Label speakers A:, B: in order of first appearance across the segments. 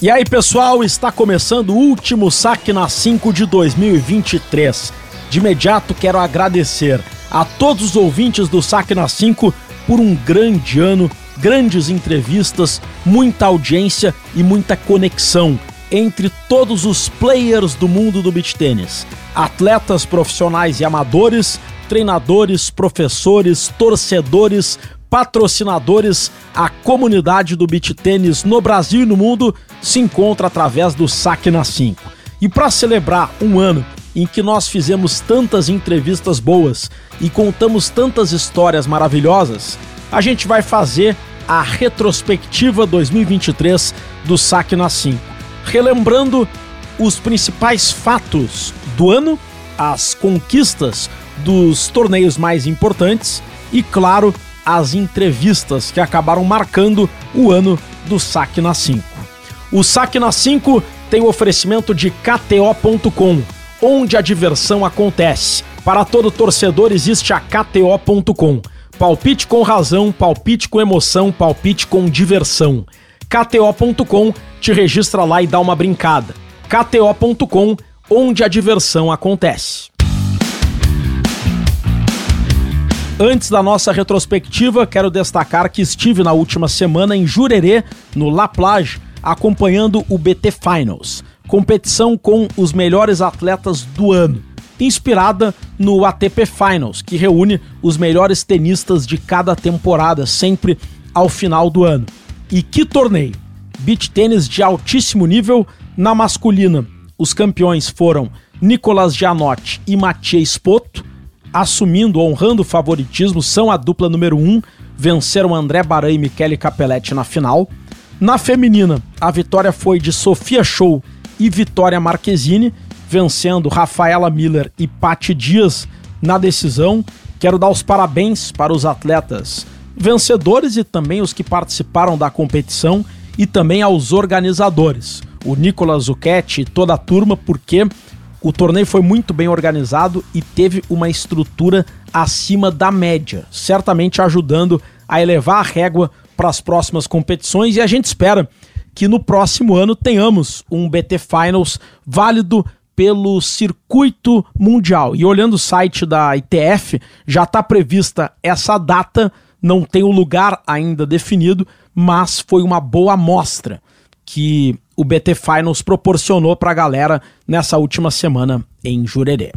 A: E aí, pessoal, está começando o último saque na 5 de 2023. De imediato, quero agradecer a todos os ouvintes do Saque na 5 por um grande ano, grandes entrevistas, muita audiência e muita conexão entre todos os players do mundo do beach tênis. Atletas profissionais e amadores, treinadores, professores, torcedores, patrocinadores, a comunidade do beach tênis no Brasil e no mundo se encontra através do Saque na 5. E para celebrar um ano em que nós fizemos tantas entrevistas boas e contamos tantas histórias maravilhosas, a gente vai fazer a retrospectiva 2023 do Saque na 5, relembrando os principais fatos do ano, as conquistas dos torneios mais importantes e, claro, as entrevistas que acabaram marcando o ano do Saque na 5. O Saque na 5 tem o oferecimento de KTO.com, onde a diversão acontece. Para todo torcedor existe a KTO.com. Palpite com razão, palpite com emoção, palpite com diversão. KTO.com te registra lá e dá uma brincada. KTO.com, onde a diversão acontece. Antes da nossa retrospectiva, quero destacar que estive na última semana em Jurerê, no La Plage, acompanhando o BT Finals, competição com os melhores atletas do ano, inspirada no ATP Finals, que reúne os melhores tenistas de cada temporada, sempre ao final do ano. E que torneio! Beach tênis de altíssimo nível na masculina. Os campeões foram Nicolas Gianotti e Matias Spoto, assumindo, honrando o favoritismo, são a dupla número 1, um, venceram André Baran e Michele Capelletti na final. Na feminina, a vitória foi de Sofia Show e Vitória Marquezine, vencendo Rafaela Miller e Patti Dias na decisão. Quero dar os parabéns para os atletas vencedores e também os que participaram da competição e também aos organizadores, o Nicolas Zucchetti e toda a turma, porque o torneio foi muito bem organizado e teve uma estrutura acima da média, certamente ajudando a elevar a régua para as próximas competições e a gente espera que no próximo ano tenhamos um BT Finals válido pelo circuito mundial. E olhando o site da ITF, já está prevista essa data, não tem o lugar ainda definido, mas foi uma boa amostra que o BT Finals proporcionou para a galera nessa última semana em Jurerê.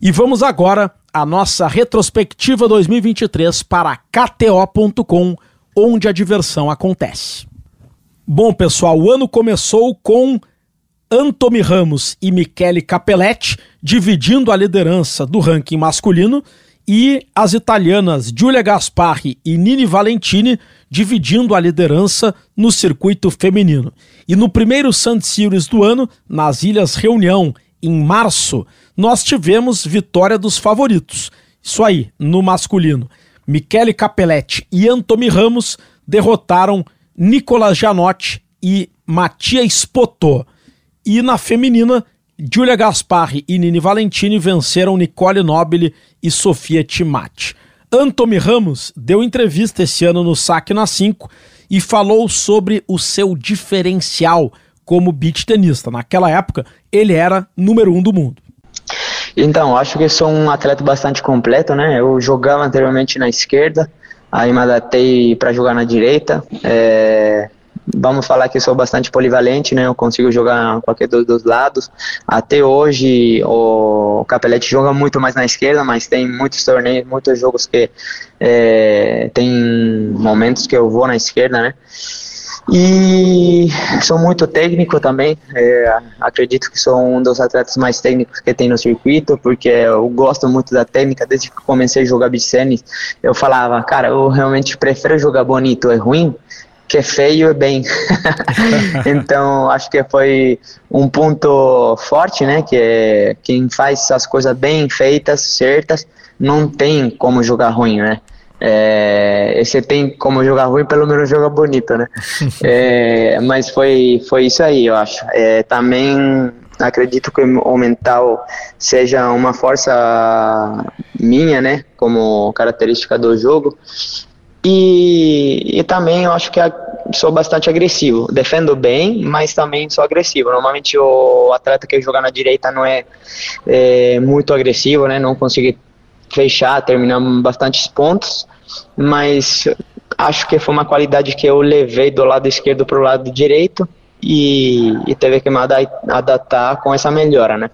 A: E vamos agora à nossa retrospectiva 2023 para KTO.com, onde a diversão acontece. Bom, pessoal, o ano começou com Anthony Ramos e Michele Capelletti dividindo a liderança do ranking masculino e as italianas Giulia Gasparri e Nini Valentini dividindo a liderança no circuito feminino. E no primeiro Sun Series do ano, nas Ilhas Reunião, em março, nós tivemos vitória dos favoritos. Isso aí, no masculino. Michele Capelletti e Antomi Ramos derrotaram Nicolas Janotti e Matias Potô. E na feminina, Giulia Gasparri e Nini Valentini venceram Nicole Nobile e Sofia Timati. Anthony Ramos deu entrevista esse ano no Saque na 5 e falou sobre o seu diferencial como beach tenista. Naquela época, ele era número um do mundo.
B: Então, acho que sou um atleta bastante completo, né? Eu jogava anteriormente na esquerda, aí me adaptei para jogar na direita. É, vamos falar que sou bastante polivalente, né? Eu consigo jogar qualquer dos, dos lados. Até hoje o Capelete joga muito mais na esquerda, mas tem muitos torneios, muitos jogos que é, tem momentos que eu vou na esquerda, né? E sou muito técnico também. É, acredito que sou um dos atletas mais técnicos que tem no circuito, porque eu gosto muito da técnica. Desde que comecei a jogar beach eu falava, cara, eu realmente prefiro jogar bonito, é ruim, que é feio é bem. então, acho que foi um ponto forte, né? Que é quem faz as coisas bem feitas, certas, não tem como jogar ruim, né? É, você tem como jogar ruim, pelo menos joga bonito, né? é, mas foi, foi isso aí, eu acho. É, também acredito que o mental seja uma força minha, né? Como característica do jogo. E, e também eu acho que a, sou bastante agressivo. Defendo bem, mas também sou agressivo. Normalmente o atleta que joga na direita não é, é muito agressivo, né? Não consegue fechar, terminar bastantes pontos, mas acho que foi uma qualidade que eu levei do lado esquerdo para o lado direito e, e teve que me adaptar com essa melhora, né?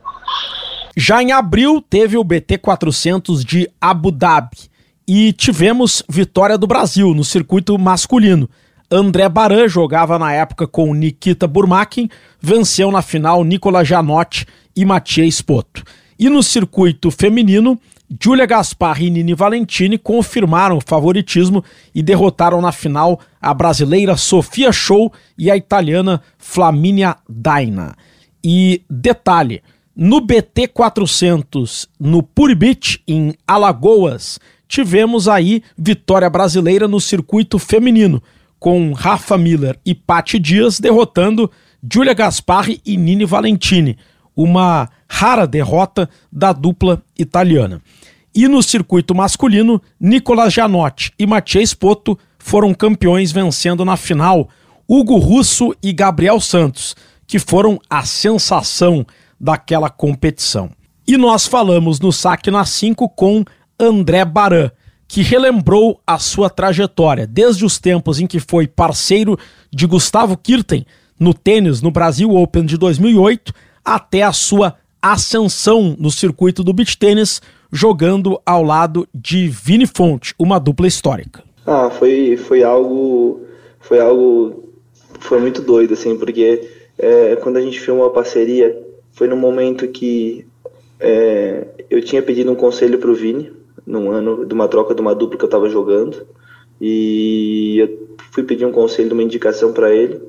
A: Já em abril teve o BT 400 de Abu Dhabi e tivemos vitória do Brasil no circuito masculino. André Baran jogava na época com Nikita Burmakin, venceu na final Nicolas Janotti e Matias Spoto. E no circuito feminino, Giulia Gaspar e Nini Valentini confirmaram o favoritismo e derrotaram na final a brasileira Sofia Show e a italiana Flaminia Daina. E detalhe, no BT 400, no Puri Beach, em Alagoas, tivemos aí vitória brasileira no circuito feminino, com Rafa Miller e Patti Dias derrotando Giulia Gasparri e Nini Valentini, uma rara derrota da dupla italiana. E no circuito masculino, Nicolas Janotti e Mathieu Poto foram campeões vencendo na final Hugo Russo e Gabriel Santos, que foram a sensação daquela competição. E nós falamos no Saque na 5 com André Baran, que relembrou a sua trajetória, desde os tempos em que foi parceiro de Gustavo Kirten no tênis no Brasil Open de 2008, até a sua ascensão no circuito do beach tênis, jogando ao lado de Vini Fonte, uma dupla histórica.
C: Ah, foi, foi algo foi algo foi muito doido assim, porque é, quando a gente filmou a parceria, foi no momento que é, eu tinha pedido um conselho para o Vini, num ano de uma troca de uma dupla que eu estava jogando, e eu fui pedir um conselho, uma indicação para ele,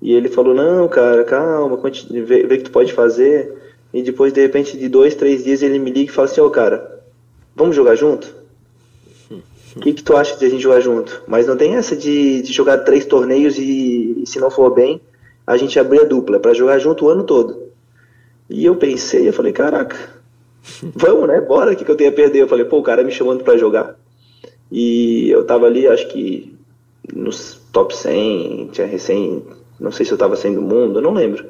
C: e ele falou: Não, cara, calma, vê, vê o que tu pode fazer. E depois, de repente, de dois, três dias, ele me liga e fala assim: Ô, oh, cara, vamos jogar junto? O que, que tu acha de a gente jogar junto? Mas não tem essa de, de jogar três torneios e, e, se não for bem, a gente abrir a dupla, para jogar junto o ano todo. E eu pensei, eu falei, caraca, vamos, né? Bora, o que, que eu tenho a perder? Eu falei, pô, o cara me chamando para jogar. E eu tava ali, acho que nos top 100, tinha recém, não sei se eu tava saindo do mundo, eu não lembro.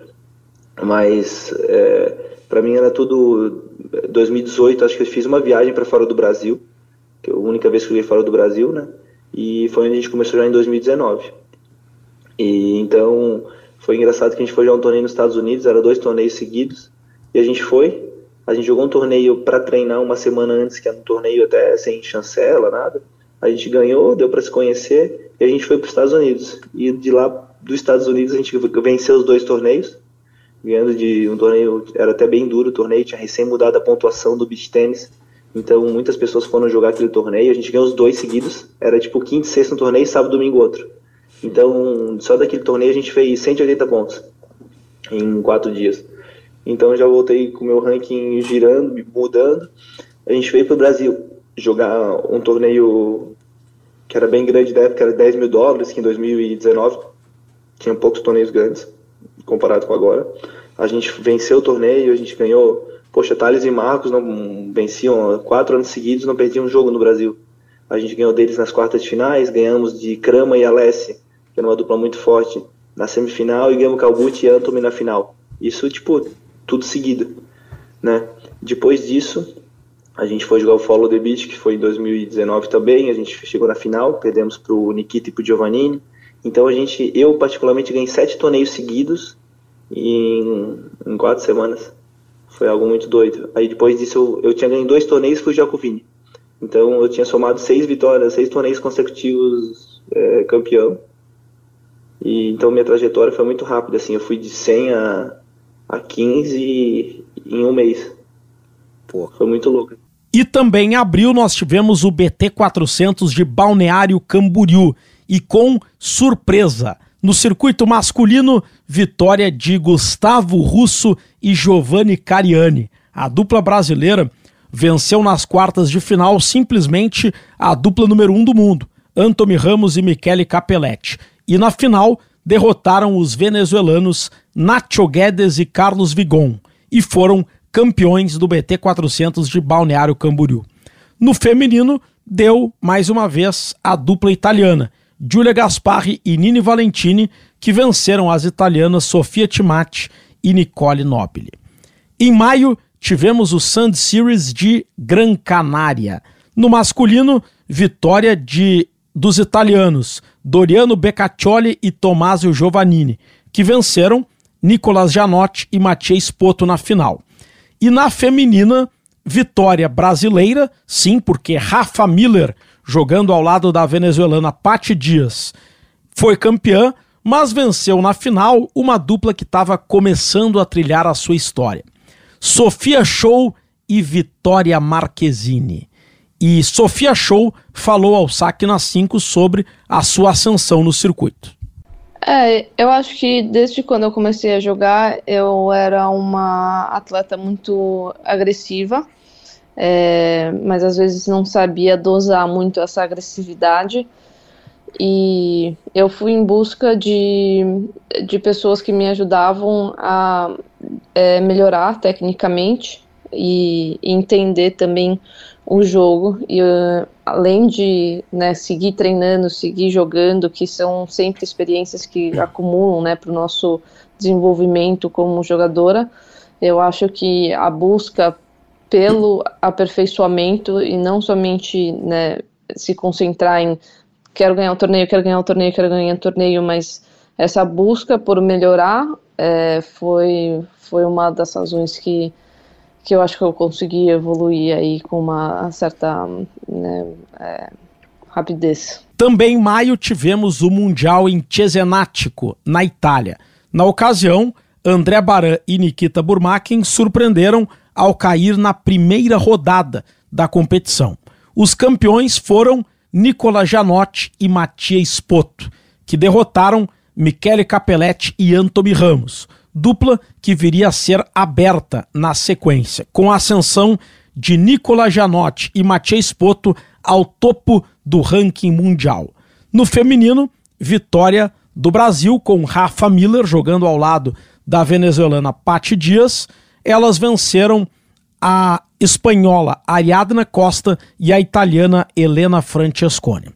C: Mas é, para mim era tudo 2018, acho que eu fiz uma viagem para fora do Brasil, que é a única vez que eu fui fora do Brasil, né? E foi onde a gente começou já em 2019. E então foi engraçado que a gente foi jogar um torneio nos Estados Unidos, era dois torneios seguidos, e a gente foi, a gente jogou um torneio para treinar uma semana antes, que era um torneio até sem chancela, nada. A gente ganhou, deu para se conhecer, e a gente foi para os Estados Unidos. E de lá dos Estados Unidos a gente venceu os dois torneios, ganhando de um torneio, era até bem duro o torneio, tinha recém mudado a pontuação do beach tênis, então muitas pessoas foram jogar aquele torneio, a gente ganhou os dois seguidos, era tipo quinto e sexto no torneio, sábado domingo outro. Então, só daquele torneio a gente fez 180 pontos em quatro dias. Então já voltei com o meu ranking girando, mudando. A gente veio para o Brasil jogar um torneio que era bem grande da época, era 10 mil dólares, que em 2019 tinha poucos torneios grandes comparado com agora. A gente venceu o torneio, a gente ganhou. Poxa, Thales e Marcos não venciam quatro anos seguidos, não perdiam um jogo no Brasil. A gente ganhou deles nas quartas de finais, ganhamos de Krama e Alessi, que era uma dupla muito forte, na semifinal, e ganhamos Calbucci e Antomy na final. Isso, tipo, tudo seguido, né? Depois disso, a gente foi jogar o Follow the Beach, que foi em 2019 também, a gente chegou na final, perdemos para o Nikita e para o Giovannini. Então a gente, eu particularmente ganhei sete torneios seguidos em, em quatro semanas. Foi algo muito doido. Aí depois disso eu, eu tinha ganho dois torneios com o Vini. Então eu tinha somado seis vitórias, seis torneios consecutivos é, campeão. E então minha trajetória foi muito rápida, assim, eu fui de 100 a, a 15 em um mês. Pô. Foi muito louco.
A: E também em abril nós tivemos o BT 400 de Balneário Camboriú e com surpresa. No circuito masculino, vitória de Gustavo Russo e Giovanni Cariani. A dupla brasileira venceu nas quartas de final simplesmente a dupla número um do mundo, Anthony Ramos e Michele Capelletti. E na final, derrotaram os venezuelanos Nacho Guedes e Carlos Vigon e foram campeões do BT 400 de Balneário Camboriú. No feminino, deu mais uma vez a dupla italiana, Giulia Gasparri e Nini Valentini, que venceram as italianas Sofia Timati e Nicole Nobili. Em maio, tivemos o Sand Series de Gran Canária. No masculino, vitória de dos italianos Doriano Beccaccioli e Tommasio Giovannini, que venceram Nicolas Janotti e Mathieu Spoto na final. E na feminina, vitória brasileira, sim, porque Rafa Miller, jogando ao lado da venezuelana Patti Dias, foi campeã, mas venceu na final uma dupla que estava começando a trilhar a sua história. Sofia Show e Vitória Marquezine. E Sofia Show falou ao Saque na 5 sobre a sua ascensão no circuito.
D: É, eu acho que desde quando eu comecei a jogar, eu era uma atleta muito agressiva, é, mas às vezes não sabia dosar muito essa agressividade. E eu fui em busca de, de pessoas que me ajudavam a é, melhorar tecnicamente e entender também o jogo. E uh, além de né, seguir treinando, seguir jogando, que são sempre experiências que acumulam né, para o nosso desenvolvimento como jogadora, eu acho que a busca pelo aperfeiçoamento e não somente né, se concentrar em quero ganhar o torneio, quero ganhar o torneio, quero ganhar o torneio, mas essa busca por melhorar é, foi, foi uma das razões que que eu acho que eu consegui evoluir aí com uma certa né, é, rapidez.
A: Também em maio tivemos o Mundial em Cesenatico, na Itália. Na ocasião, André Baran e Nikita Burmakin surpreenderam ao cair na primeira rodada da competição. Os campeões foram Nicola Janotti e Matias Spoto, que derrotaram Michele Capelletti e Anthony Ramos dupla que viria a ser aberta na sequência, com a ascensão de Nicola Janotti e Mathieu Spoto ao topo do ranking mundial. No feminino, vitória do Brasil com Rafa Miller jogando ao lado da venezuelana Patti Dias. Elas venceram a espanhola Ariadna Costa e a italiana Helena Francesconi.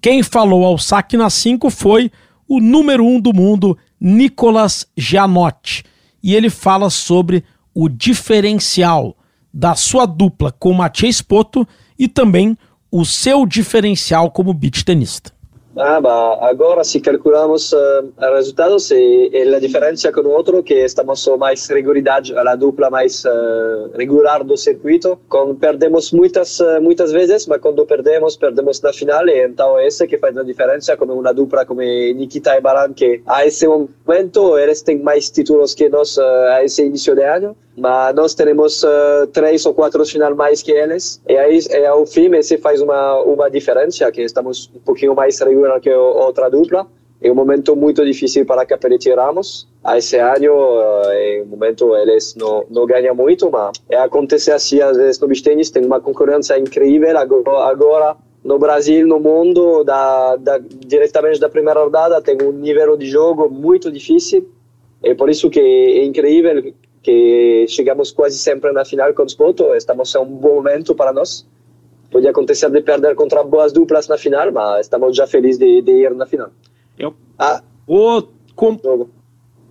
A: Quem falou ao saque na 5 foi o número um do mundo, Nicolas Gianotti. E ele fala sobre o diferencial da sua dupla com Mathieu Spoto e também o seu diferencial como beach tenista.
E: Ah, bah, agora se calculamos uh, resultados e, e a diferença com o outro que estamos mais regularidade, a dupla mais uh, regular do circuito. Com, perdemos muitas uh, muitas vezes, mas quando perdemos, perdemos na final e então essa que faz a diferença como uma dupla como Nikita e Baran que a esse momento eles têm mais títulos que nós a esse início de ano mas nós temos três ou quatro final mais que eles e aí e ao fim se faz uma uma diferença que estamos um pouquinho mais regular que a outra dupla é um momento muito difícil para Capelletti e Ramos esse ano uh, é um momento eles não não ganham muito mas é acontece assim às vezes no beach tem uma concorrência incrível agora, no Brasil, no mundo, da, da, diretamente da primeira rodada, tem um nível de jogo muito difícil. É por isso que é incrível que chegamos quase sempre na final com os pontos. Estamos em um bom momento para nós. Pode acontecer de perder contra boas duplas na final, mas estamos já felizes de, de ir na final.
A: Eu, ah, o, com,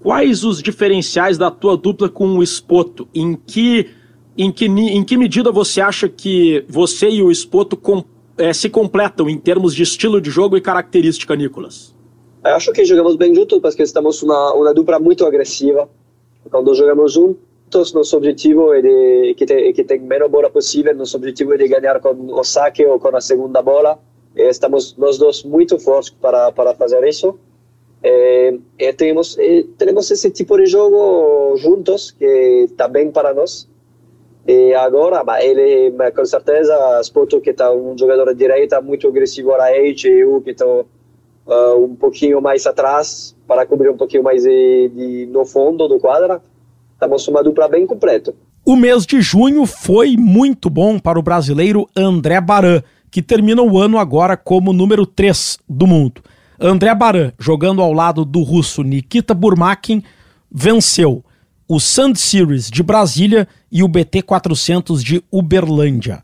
A: quais os diferenciais da tua dupla com o Spoto? Em que, em que, em que medida você acha que você e o Spoto com, é, se completam em termos de estilo de jogo e característica, Nicolas?
E: Eu acho que jogamos bem juntos, porque estamos uma, uma dupla muito agressiva quando jogamos juntos, nosso objetivo é de que tem, que tem menos bola possível, nosso objetivo é de ganhar com o saque ou com a segunda bola. E estamos nós dois muito fortes para para fazer isso. E, e temos e temos esse tipo de jogo juntos que está bem para nós. E agora, ele com certeza, Spoto que está um jogador de direita muito agressivo na edge, eu que estou uh, um pouquinho mais atrás para cobrir um pouquinho mais de, de, no fundo do quadra. Estamos uma dupla bem completa.
A: O mês de junho foi muito bom para o brasileiro André Baran, que termina o ano agora como número 3 do mundo. André Baran, jogando ao lado do russo Nikita Burmakin, venceu o Sand Series de Brasília e o BT 400 de Uberlândia.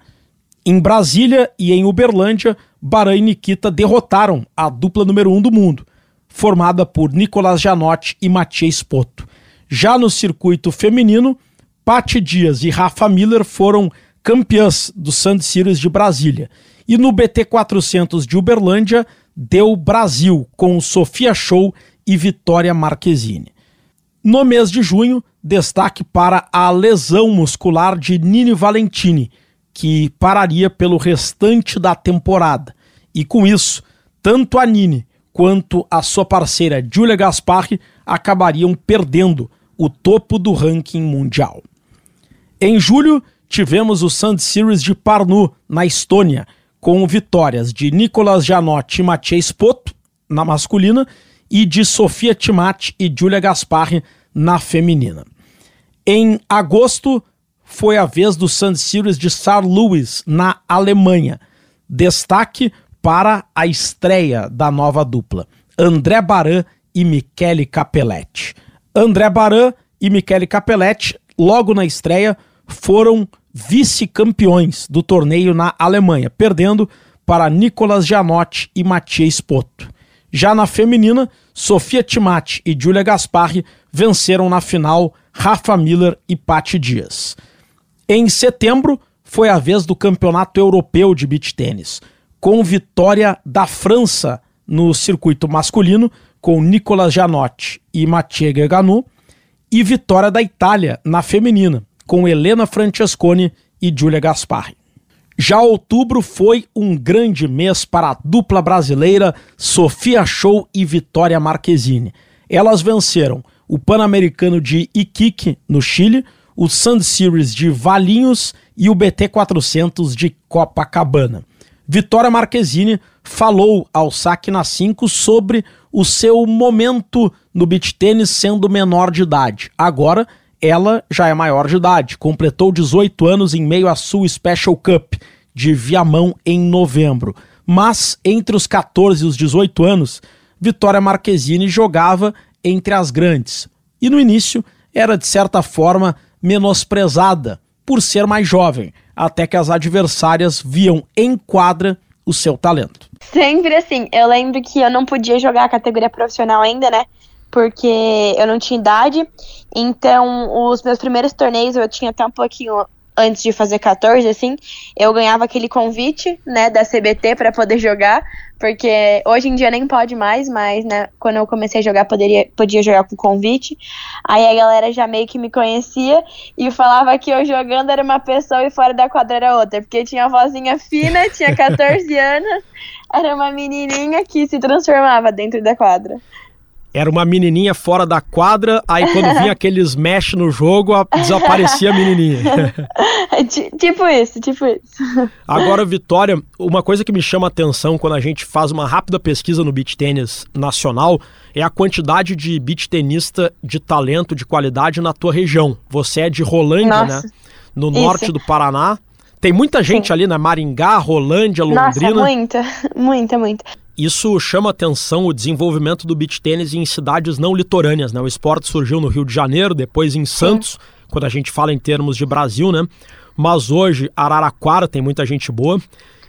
A: Em Brasília e em Uberlândia, Baran e Nikita derrotaram a dupla número 1 um do mundo, formada por Nicolas Janotti e Mathieu Spoto. Já no circuito feminino, Paty Dias e Rafa Miller foram campeãs do Sand Series de Brasília. E no BT 400 de Uberlândia, deu Brasil, com Sofia Show e Vitória Marquezine. No mês de junho, destaque para a lesão muscular de Nini Valentini, que pararia pelo restante da temporada. E com isso, tanto a Nini quanto a sua parceira Julia Gasparri acabariam perdendo o topo do ranking mundial. Em julho, tivemos o Sand Series de Parnu, na Estônia, com vitórias de Nicolas Janotti e Mathieu Spoto, na masculina, e de Sofia Timati e Julia Gasparri, na feminina. Em agosto, foi a vez do Sand Series de Sar Lewis, na Alemanha. Destaque para a estreia da nova dupla, André Baran e Michele Capelletti. André Baran e Michele Capelletti, logo na estreia, foram vice-campeões do torneio na Alemanha, perdendo para Nicolas Janotti e Mathieu Spoto. Já na feminina, Sofia Timati e Julia Gasparri venceram na final Rafa Miller e Patti Dias. Em setembro, foi a vez do Campeonato Europeu de Beach Tênis, com vitória da França no circuito masculino, com Nicolas Janotti e Mathieu Gaganu, e vitória da Itália na feminina, com Helena Francesconi e Giulia Gasparri. Já outubro foi um grande mês para a dupla brasileira Sofia Show e Vitória Marquezine. Elas venceram o Pan-Americano de Iquique, no Chile, o Sand Series de Valinhos e o BT 400 de Copacabana. Vitória Marquezine falou ao Saque na 5 sobre o seu momento no beach tênis sendo menor de idade. Agora ela já é maior de idade, completou 18 anos em meio à Sul Special Cup de Viamão em novembro. Mas entre os 14 e os 18 anos, Vitória Marquezine jogava entre as grandes. E no início era de certa forma menosprezada por ser mais jovem, até que as adversárias viam em quadra o seu talento.
F: Sempre assim. Eu lembro que eu não podia jogar a categoria profissional ainda, né? Porque eu não tinha idade. Então, os meus primeiros torneios eu tinha até um pouquinho antes de fazer 14, assim, eu ganhava aquele convite, né, da CBT para poder jogar, porque hoje em dia nem pode mais, mas, né, quando eu comecei a jogar, poderia, podia jogar com convite. Aí a galera já meio que me conhecia e falava que eu jogando era uma pessoa e fora da quadra era outra, porque tinha a vozinha fina, tinha 14 anos, era uma menininha que se transformava dentro da quadra
A: era uma menininha fora da quadra, aí quando vinha aquele smash no jogo, a, desaparecia a menininha.
F: tipo isso, tipo isso.
A: Agora, Vitória, uma coisa que me chama a atenção quando a gente faz uma rápida pesquisa no beach tênis nacional é a quantidade de beach tenista de talento, de qualidade na tua região. Você é de Rolândia, né? Nossa, né? No isso. norte do Paraná. Tem muita gente Sim. ali na Maringá, Rolândia, Londrina.
F: Nossa, muita, muita, muita.
A: Isso chama atenção o desenvolvimento do beach tênis em cidades não litorâneas, né? O esporte surgiu no Rio de Janeiro, depois em Santos, quando a gente fala em termos de Brasil, né? Mas hoje Araraquara tem muita gente boa.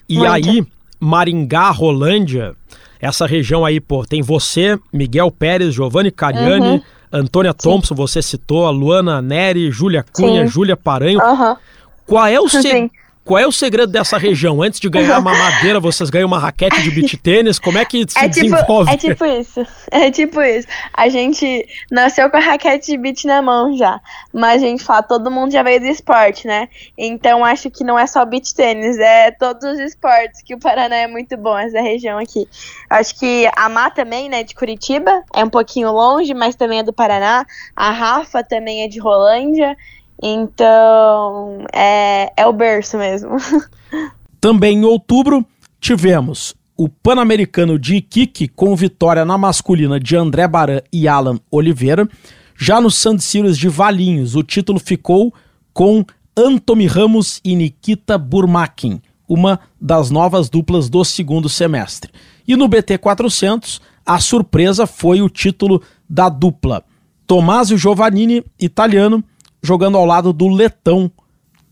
A: E aí Maringá, Rolândia, essa região aí, pô, tem você, Miguel Pérez, Giovanni Cariani, uhum. Antônia Thompson, Sim. você citou, a Luana Neri, Júlia Cunha, Júlia Paranho. Uhum. Qual é o segredo? Qual é o segredo dessa região? Antes de ganhar uma madeira, vocês ganham uma raquete de beach tênis? Como é que se é tipo, desenvolve?
F: É tipo isso. É tipo isso. A gente nasceu com a raquete de beach na mão já. Mas a gente fala, todo mundo já veio do esporte, né? Então acho que não é só beach tênis, é todos os esportes, que o Paraná é muito bom, essa região aqui. Acho que a Má também, né, de Curitiba, é um pouquinho longe, mas também é do Paraná. A Rafa também é de Rolândia. Então, é, é o berço mesmo.
A: Também em outubro, tivemos o Pan-Americano de Iquique com vitória na masculina de André Baran e Alan Oliveira. Já no Sand Series de Valinhos, o título ficou com Antomi Ramos e Nikita Burmakin, uma das novas duplas do segundo semestre. E no BT 400, a surpresa foi o título da dupla Tomásio Giovannini, italiano, jogando ao lado do letão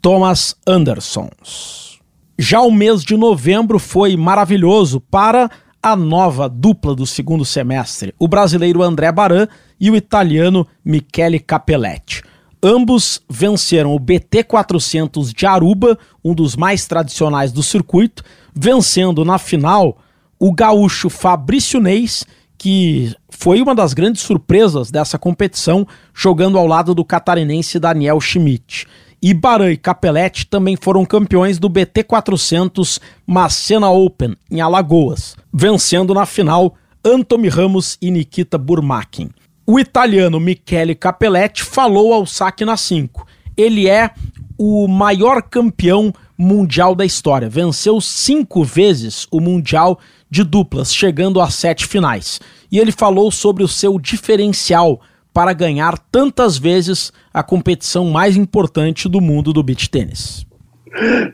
A: Thomas Andersons. Já o mês de novembro foi maravilhoso para a nova dupla do segundo semestre, o brasileiro André Baran e o italiano Michele Capelletti. Ambos venceram o BT 400 de Aruba, um dos mais tradicionais do circuito, vencendo na final o gaúcho Fabrício Neis, que foi uma das grandes surpresas dessa competição, jogando ao lado do catarinense Daniel Schmidt. E Baran e Capelletti também foram campeões do BT 400 Macena Open, em Alagoas, vencendo na final Anthony Ramos e Nikita Burmakin. O italiano Michele Capelletti falou ao saque na 5. Ele é o maior campeão mundial da história. Venceu cinco vezes o Mundial de duplas, chegando a sete finais. E ele falou sobre o seu diferencial para ganhar tantas vezes a competição mais importante do mundo do beach tênis.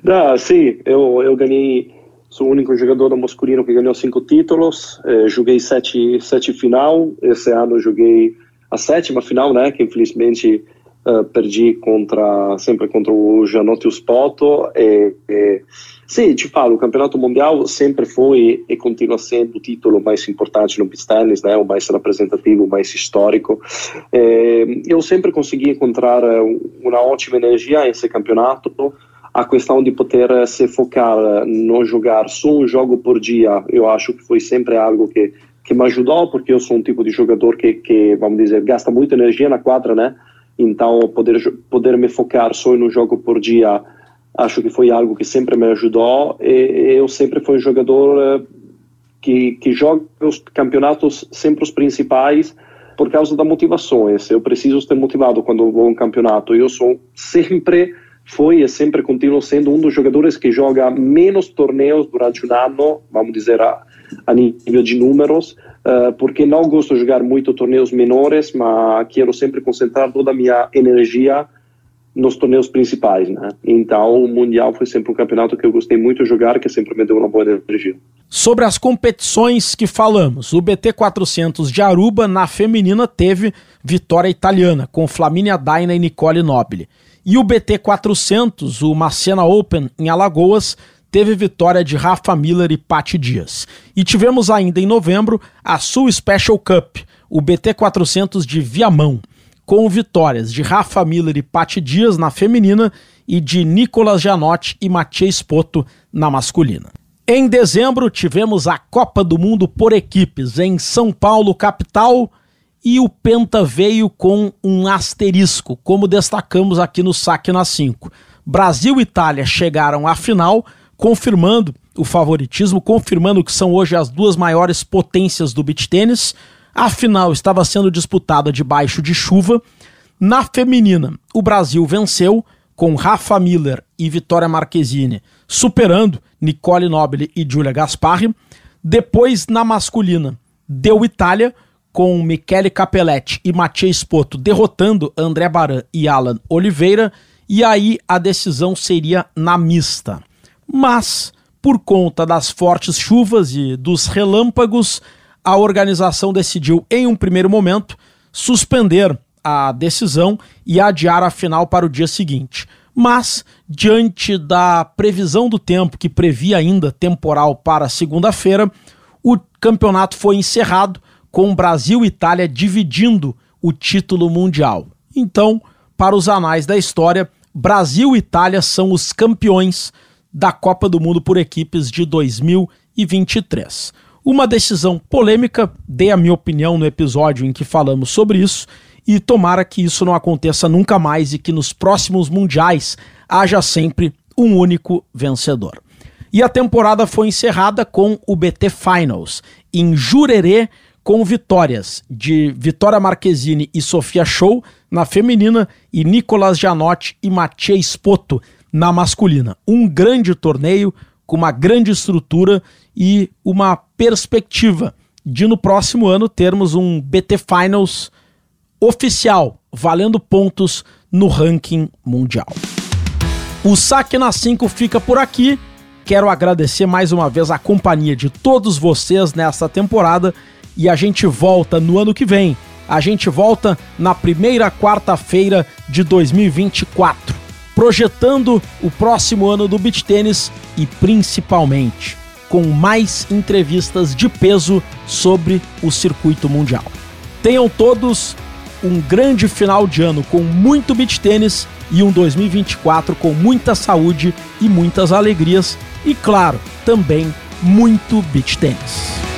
G: Ah, sim, eu, eu ganhei, sou o único jogador masculino que ganhou cinco títulos, eh, joguei sete, sete final, esse ano joguei a sétima final, né, que infelizmente uh, perdi contra, sempre contra o Gianotti Spoto e, e Sim, te falo, o campeonato mundial sempre foi e continua sendo o título mais importante no beach tennis, né, o mais representativo, o mais histórico. É, eu sempre consegui encontrar uma ótima energia nesse campeonato. A questão de poder se focar no jogar só um jogo por dia, eu acho que foi sempre algo que que me ajudou, porque eu sou um tipo de jogador que, que vamos dizer, gasta muita energia na quadra, né? Então, poder, poder me focar só um jogo por dia acho que foi algo que sempre me ajudou e eu sempre fui um jogador eh, que, que joga os campeonatos sempre os principais por causa da motivação. Eu preciso estar motivado quando vou a um campeonato. Eu sou sempre foi e sempre continuo sendo um dos jogadores que joga menos torneios durante um ano, vamos dizer a, a nível de números, porque não gosto de jogar muito torneios menores, mas quero sempre concentrar toda a minha energia nos torneios principais, né? Então, o Mundial foi sempre um campeonato que eu gostei muito de jogar, que sempre me deu uma boa energia.
A: Sobre as competições que falamos, o BT 400 de Aruba na feminina teve vitória italiana com Flaminia Daina e Nicole Nobile. E o BT 400, o Macena Open em Alagoas, teve vitória de Rafa Miller e Patti Dias. E tivemos ainda em novembro a Sul Special Cup, o BT 400 de Viamão com vitórias de Rafa Miller e Pati Dias na feminina e de Nicolas Janotti e Matias Poto na masculina. Em dezembro, tivemos a Copa do Mundo por equipes em São Paulo, capital, e o Penta veio com um asterisco, como destacamos aqui no Saque na 5. Brasil e Itália chegaram à final, confirmando o favoritismo, confirmando que são hoje as duas maiores potências do beach tênis. A final estava sendo disputada debaixo de chuva. Na feminina, o Brasil venceu com Rafa Miller e Vitória Marquezine superando Nicole Nobile e Giulia Gasparri. Depois, na masculina, deu Itália com Michele Capelletti e Mathieu Spoto derrotando André Baran e Alan Oliveira. E aí a decisão seria na mista. Mas, por conta das fortes chuvas e dos relâmpagos, a organização decidiu, em um primeiro momento, suspender a decisão e adiar a final para o dia seguinte. Mas, diante da previsão do tempo, que previa ainda temporal para segunda-feira, o campeonato foi encerrado com Brasil e Itália dividindo o título mundial. Então, para os anais da história, Brasil e Itália são os campeões da Copa do Mundo por equipes de 2023. Uma decisão polêmica, dei a minha opinião no episódio em que falamos sobre isso, e tomara que isso não aconteça nunca mais e que nos próximos mundiais haja sempre um único vencedor. E a temporada foi encerrada com o BT Finals, em Jurerê, com vitórias de Vitória Marquezine e Sofia Show na feminina e Nicolas Janotti e Mathieu Spoto na masculina. Um grande torneio com uma grande estrutura e uma perspectiva de no próximo ano termos um BT Finals oficial, valendo pontos no ranking mundial. O Saque na 5 fica por aqui. Quero agradecer mais uma vez a companhia de todos vocês nesta temporada e a gente volta no ano que vem. A gente volta na primeira quarta-feira de 2024. Projetando o próximo ano do beach tênis e principalmente com mais entrevistas de peso sobre o circuito mundial. Tenham todos um grande final de ano com muito beach tênis e um 2024 com muita saúde e muitas alegrias e claro, também muito beach tênis.